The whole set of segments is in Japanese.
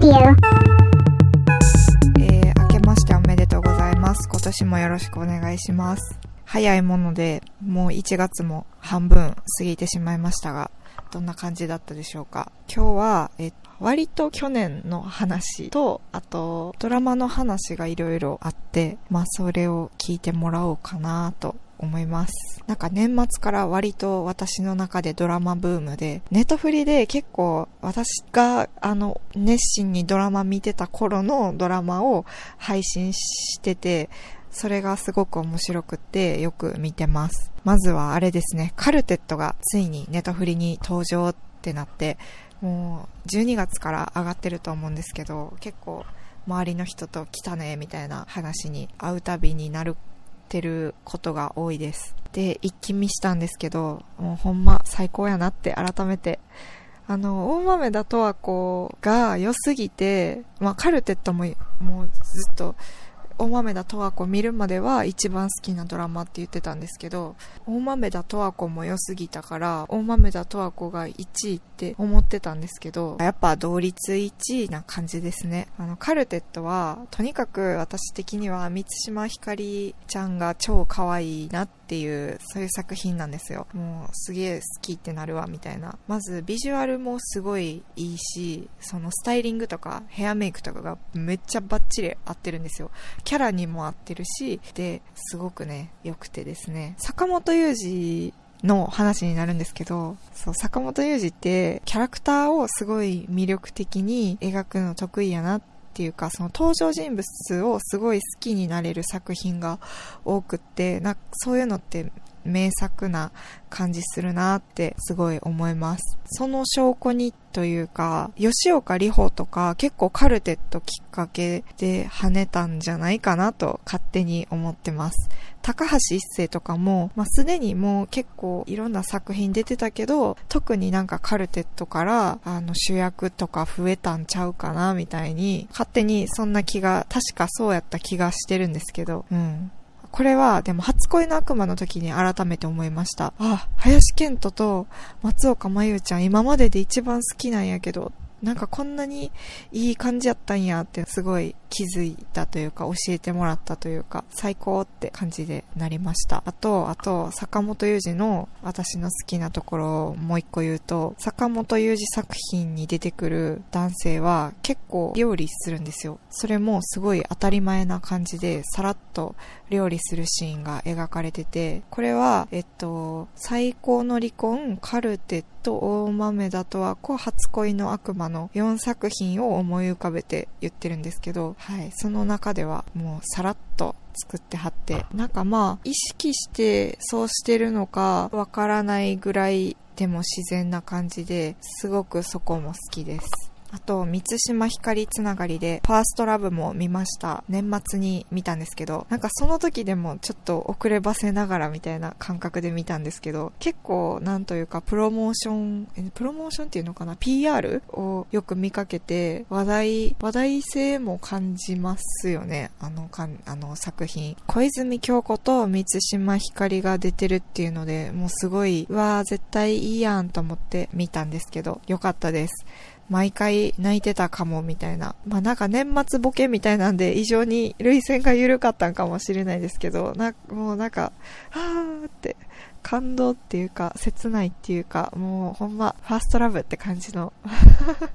Radio. えー、明けましておめでとうございます。今年もよろしくお願いします。早いもので、もう1月も半分過ぎてしまいましたが、どんな感じだったでしょうか？今日は、え割と去年の話と、あと、ドラマの話がいろいろあって、まあ、それを聞いてもらおうかなと思います。なんか年末から割と私の中でドラマブームで、ネットフリで結構私があの熱心にドラマ見てた頃のドラマを配信してて、それがすごく面白くってよく見てます。まずはあれですね、カルテットがついにネトフリに登場ってなって、もう12月から上がってると思うんですけど、結構周りの人と来たねみたいな話に会うたびになるってることが多いです。で、一気見したんですけど、もうほんま最高やなって改めて。あの、大豆田十和子が良すぎて、まあカルテットももうずっと大豆田十和子見るまでは一番好きなドラマって言ってたんですけど、大豆田十和子も良すぎたから、大豆田十和子が1位って思ってたんですけど、やっぱ同率1位な感じですね。あの、カルテットは、とにかく私的には三島ひかりちゃんが超可愛いなってていう、そういう作品なんですよ。もうすげえ好きってなるわ、みたいな。まずビジュアルもすごいいいし、そのスタイリングとかヘアメイクとかがめっちゃバッチリ合ってるんですよ。キャラにも合ってるし、で、すごくね、良くてですね。坂本雄二の話になるんですけど、そう、坂本雄二って、キャラクターをすごい魅力的に描くの得意やなってていうか、その登場人物をすごい好きになれる作品が多くって、な、そういうのって名作な感じするなってすごい思います。その証拠にというか、吉岡里帆とか結構カルテットきっかけで跳ねたんじゃないかなと勝手に思ってます。高橋一生とかも、まあ、すでにもう結構いろんな作品出てたけど、特になんかカルテットからあの主役とか増えたんちゃうかなみたいに、勝手にそんな気が、確かそうやった気がしてるんですけど、うん。これは、でも、初恋の悪魔の時に改めて思いました。あ、林健人と松岡真優ちゃん今までで一番好きなんやけど、なんかこんなにいい感じやったんやってすごい気づいたというか教えてもらったというか最高って感じでなりました。あと、あと坂本雄二の私の好きなところをもう一個言うと坂本雄二作品に出てくる男性は結構料理するんですよ。それもすごい当たり前な感じでさらっと料理するシーンが描かれててこれは、えっと、最高の離婚、カルテット、大豆田とは子、初恋の悪魔の4作品を思い浮かべて言ってるんですけど、はい、その中ではもうさらっと作ってはって、なんかまあ、意識してそうしてるのかわからないぐらいでも自然な感じで、すごくそこも好きです。あと、三島ひかりつながりで、ファーストラブも見ました。年末に見たんですけど、なんかその時でもちょっと遅ればせながらみたいな感覚で見たんですけど、結構なんというかプロモーション、えプロモーションっていうのかな ?PR をよく見かけて、話題、話題性も感じますよね。あの、かん、あの作品。小泉京子と三島ひかりが出てるっていうので、もうすごい、うわー絶対いいやんと思って見たんですけど、よかったです。毎回泣いてたかもみたいな。まあなんか年末ボケみたいなんで異常に涙腺が緩かったんかもしれないですけど、な、もうなんか、はーって感動っていうか切ないっていうか、もうほんまファーストラブって感じの、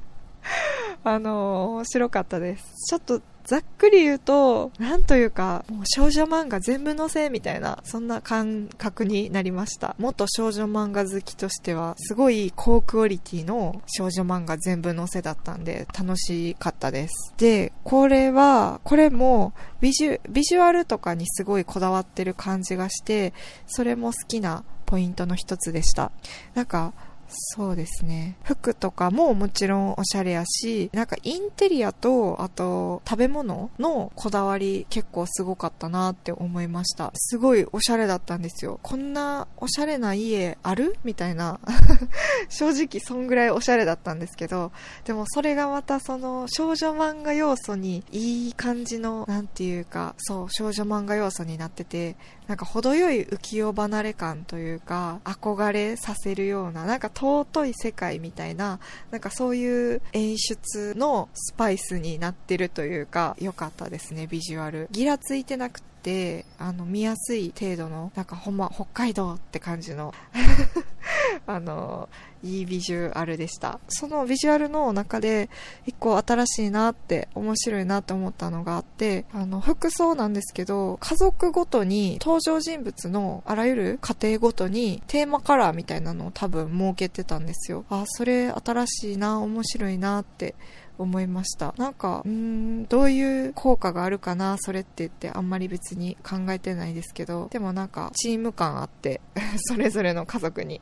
あの面白かったです。ちょっとざっくり言うと、なんというか、もう少女漫画全部載せいみたいな、そんな感覚になりました。元少女漫画好きとしては、すごい高クオリティの少女漫画全部載せだったんで、楽しかったです。で、これは、これもビジュ、ビジュアルとかにすごいこだわってる感じがして、それも好きなポイントの一つでした。なんか、そうですね。服とかももちろんおしゃれやし、なんかインテリアと、あと食べ物のこだわり結構すごかったなって思いました。すごいおしゃれだったんですよ。こんなおしゃれな家ある？みたいな。正直そんぐらいおしゃれだったんですけど、でもそれがまたその少女漫画要素にいい感じの、なんていうか、そう、少女漫画要素になってて、なんか程よい浮世離れ感というか、憧れさせるような、なんか尊い世界みたいな、なんかそういう演出のスパイスになってるというか、良かったですね、ビジュアル。ギラついてなくて、あの、見やすい程度の、なんかほんま、北海道って感じの あの、いいビジュアルでした。そのビジュアルの中で、一個新しいなって、面白いなって思ったのがあって、あの、服装なんですけど、家族ごとに、登場人物のあらゆる家庭ごとに、テーマカラーみたいなのを多分設けてたんですよ。あ、それ新しいな、面白いなって思いました。なんか、うーん、どういう効果があるかな、それって言ってあんまり別に考えてないですけど、でもなんか、チーム感あって、それぞれの家族に。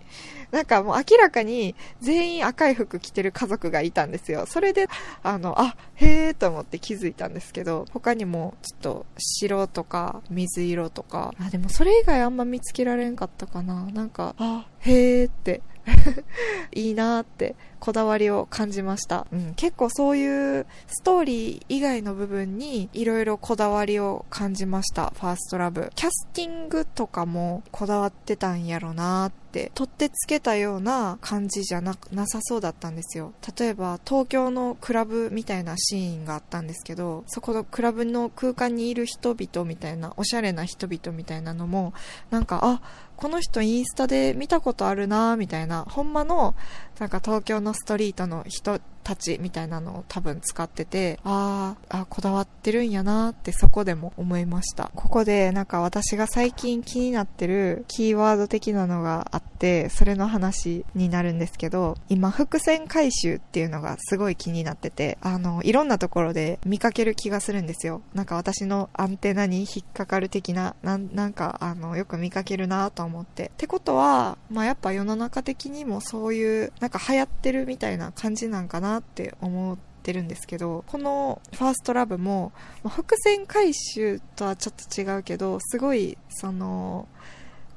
なんかもう明らかに全員赤い服着てる家族がいたんですよ。それで、あの、あ、へーと思って気づいたんですけど、他にもちょっと白とか水色とか、あ、でもそれ以外あんま見つけられんかったかな。なんか、あ、へーって いいなーってこだわりを感じました。うん、結構そういうストーリー以外の部分にいろいろこだわりを感じました。ファーストラブ。キャスティングとかもこだわってたんやろなーって、取ってつけたような感じじゃななさそうだったんですよ。例えば東京のクラブみたいなシーンがあったんですけど、そこのクラブの空間にいる人々みたいな、おしゃれな人々みたいなのも、なんか、あ、この人インスタで見たことあるなみたいな、ほんまの、なんか東京のストリートの人たちみたいなのを多分使ってて、ああ、こだわってるんやなってそこでも思いました。ここでなんか私が最近気になってるキーワード的なのがあって、それの話になるんですけど、今伏線回収っていうのがすごい気になってて、あの、いろんなところで見かける気がするんですよ。なんか私のアンテナに引っかかる的な、ななんかあの、よく見かけるなと思って。ってことは、まあやっぱ世の中的にもそういう、なんか流行ってるみたいな感じなんかなって思ってるんですけど、このファーストラブも、まあ、伏線回収とはちょっと違うけど、すごい、その、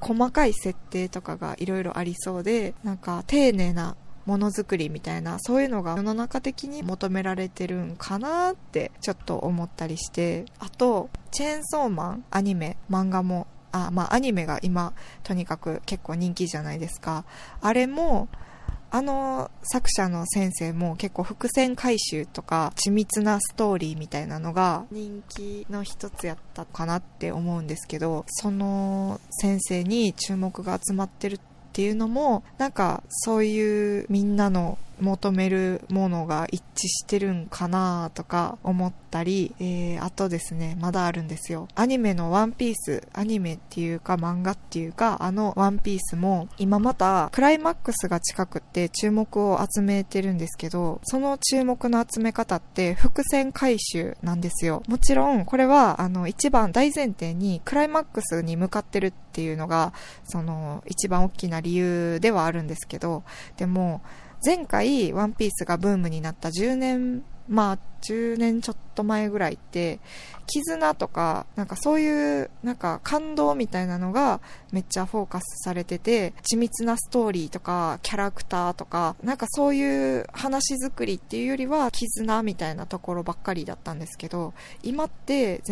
細かい設定とかがいろいろありそうで、なんか丁寧なものづくりみたいな、そういうのが世の中的に求められてるんかなってちょっと思ったりして、あと、チェーンソーマン、アニメ、漫画も、あ、まあアニメが今、とにかく結構人気じゃないですか。あれも、あの作者の先生も結構伏線回収とか緻密なストーリーみたいなのが人気の一つやったかなって思うんですけど、その先生に注目が集まってるっていうのも、なんかそういうみんなの求めるものが一致してるんかなとか思ったり、えー、あとですね、まだあるんですよ。アニメのワンピース、アニメっていうか漫画っていうか、あのワンピースも今またクライマックスが近くって注目を集めてるんですけど、その注目の集め方って伏線回収なんですよ。もちろんこれはあの一番大前提にクライマックスに向かってるっていうのが、その一番大きな理由ではあるんですけど、でも、前回ワンピースがブームになった10年、まあ10年ちょっと前ぐらいって、絆とか、なんかそういう、なんか感動みたいなのがめっちゃフォーカスされてて、緻密なストーリーとか、キャラクターとか、なんかそういう話作りっていうよりは、絆みたいなところばっかりだったんですけど、今って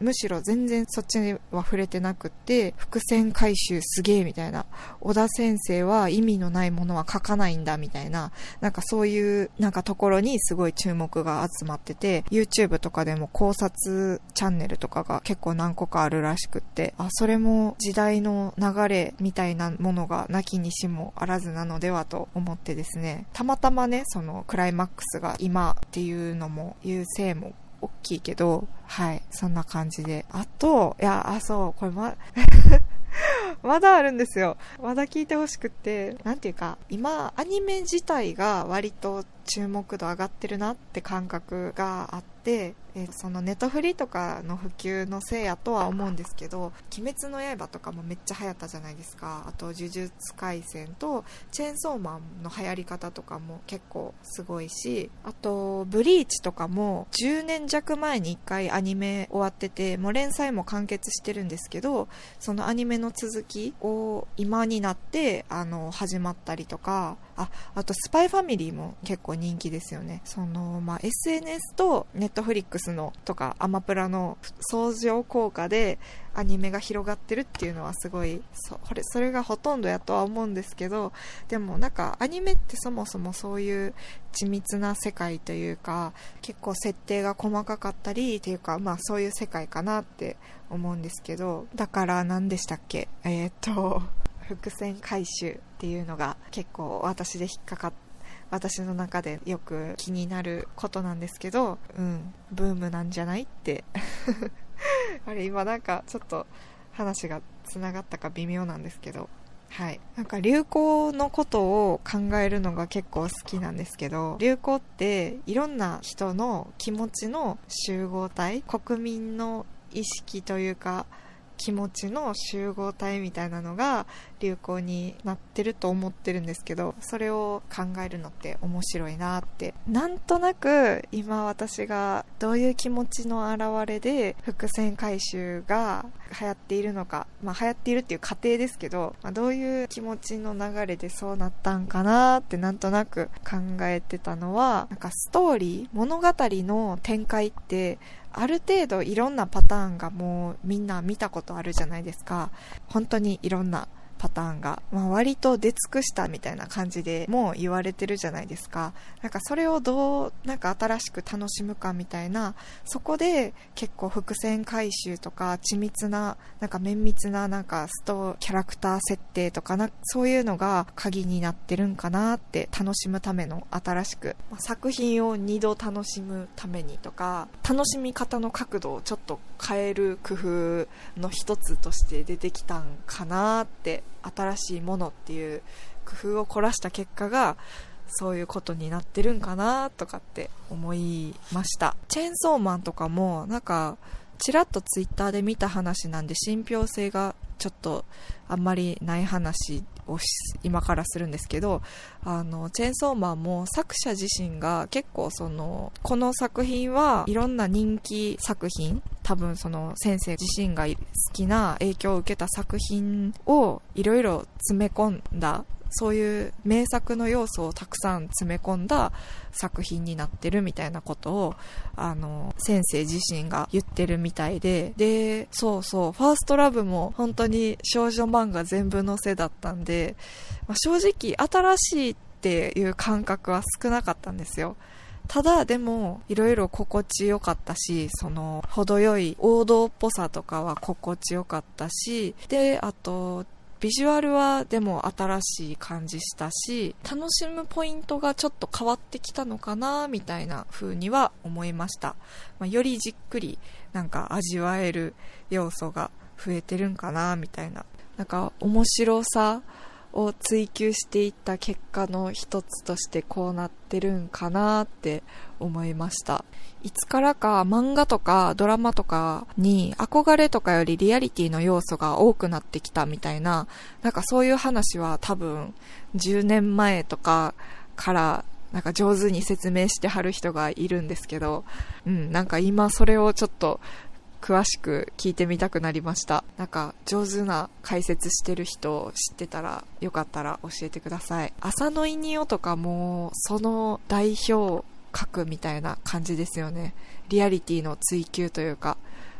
むしろ全然そっちには触れてなくって、伏線回収すげえみたいな、小田先生は意味のないものは書かないんだみたいな、なんかそういうなんかところにすごい注目が集まってて、YouTube とかでも考察チャンネルとかが結構何個かあるらしくって、あ、それも時代の流れみたいなものがなきにしもあらずなのではと思ってですね、たまたまね、そのクライマックスが今っていうのも、優勢も大きいけど、はい、そんな感じで。あと、いや、あ、そう、これま、まだあるんですよ。まだ聞いてほしくって、なんていうか、今、アニメ自体が割と注目度上がってるなって感覚があって、えー、そのネトフリとかの普及のせいやとは思うんですけど、鬼滅の刃とかもめっちゃ流行ったじゃないですか。あと、呪術廻戦と、チェーンソーマンの流行り方とかも結構すごいし、あと、ブリーチとかも10年弱前に1回アニメ終わってて、もう連載も完結してるんですけど、そのアニメの続きを今になって、あの、始まったりとか、あ、あとスパイファミリーも結構人気ですよね。その、まあ、SNS と Netflix のとかアマプラの相乗効果でアニメが広がってるっていうのはすごい、それ、それがほとんどやとは思うんですけど、でもなんかアニメってそもそもそういう緻密な世界というか、結構設定が細かかったりっていうか、まあそういう世界かなって思うんですけど、だから何でしたっけ？えー、っと、伏線回収っていうのが結構私で引っかかって、私の中でよく気になることなんですけど、うん、ブームなんじゃないって あれ、今なんかちょっと話が繋がったか微妙なんですけど、はい。なんか流行のことを考えるのが結構好きなんですけど、流行っていろんな人の気持ちの集合体、国民の意識というか、気持ちの集合体みたいなのが流行になってると思ってるんですけどそれを考えるのって面白いなって。なんとなく今私がどういう気持ちの表れで伏線回収が流行っているのかまあ流行っているっていう過程ですけど、まあ、どういう気持ちの流れでそうなったんかなってなんとなく考えてたのはなんかストーリー物語の展開ってある程度いろんなパターンがもうみんな見たことあるじゃないですか。本当にいろんなパターンが、まあ、割と出尽くしたみたいな感じでもう言われてるじゃないですか。なんかそれをどうなんか新しく楽しむかみたいな、そこで結構伏線回収とか緻密な、なんか綿密ななんかストキャラクター設定とかな、そういうのが鍵になってるんかなって楽しむための新しく、まあ、作品を2度楽しむためにとか、楽しみ方の角度をちょっと変える工夫の一つとして出てきたんかなって新しいものっていう工夫を凝らした結果がそういうことになってるんかなとかって思いました。チェーンソーマンとかもなんかちらっとツイッターで見た話なんで信憑性がちょっとあんまりない話を今からするんですけどあのチェーンソーマンも作者自身が結構そのこの作品はいろんな人気作品多分その先生自身が好きな影響を受けた作品をいろいろ詰め込んだそういう名作の要素をたくさん詰め込んだ作品になってるみたいなことを、あの、先生自身が言ってるみたいで、で、そうそう、ファーストラブも本当に少女漫画全部載せだったんで、まあ、正直新しいっていう感覚は少なかったんですよ。ただでもいろいろ心地よかったし、その程よい王道っぽさとかは心地よかったし、で、あとビジュアルはでも新しい感じしたし、楽しむポイントがちょっと変わってきたのかな、みたいな風には思いました。まあ、よりじっくりなんか味わえる要素が増えてるんかな、みたいな。なんか面白さを追求していった結果の一つとしてこうなってるんかなって思いました。いつからか漫画とかドラマとかに憧れとかよりリアリティの要素が多くなってきたみたいな、なんかそういう話は多分10年前とかからなんか上手に説明してはる人がいるんですけど、うん、なんか今それをちょっと詳しく聞いてみたくなりました。なんか上手な解説してる人を知ってたらよかったら教えてください。浅野イニオとかもその代表格みたいな感じですよね。リアリティの追求というか。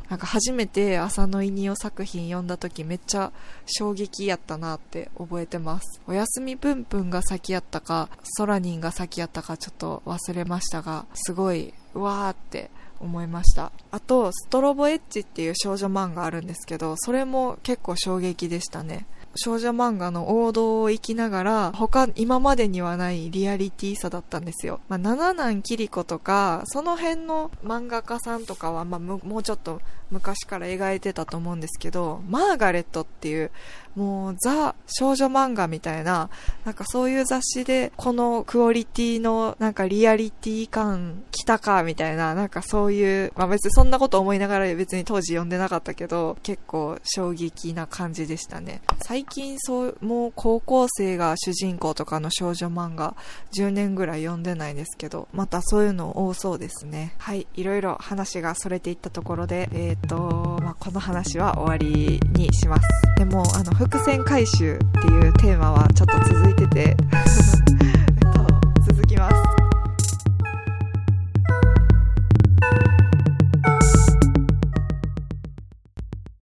なんか初めて浅野イニオ作品読んだ時めっちゃ衝撃やったなって覚えてます。おやすみぷんぷんが先やったか、ソラニンが先やったかちょっと忘れましたが、すごい、うわーって思いました。あと、ストロボエッジっていう少女漫画あるんですけど、それも結構衝撃でしたね。少女漫画の王道を生きながら、他、今までにはないリアリティさだったんですよ。まあ、七男キリコとか、その辺の漫画家さんとかは、まあ、もうちょっと昔から描いてたと思うんですけど、マーガレットっていう、もうザ少女漫画みたいな、なんかそういう雑誌で、このクオリティのなんかリアリティ感来たかみたいな、なんかそういう、まあ別にそんなこと思いながら別に当時読んでなかったけど、結構衝撃な感じでしたね。最近そう、もう高校生が主人公とかの少女漫画、10年ぐらい読んでないですけど、またそういうの多そうですね。はい、いろいろ話がそれていったところで、えっ、と、まあ、この話は終わりにします。でも、あの、伏線回収っていうテーマはちょっと続いてて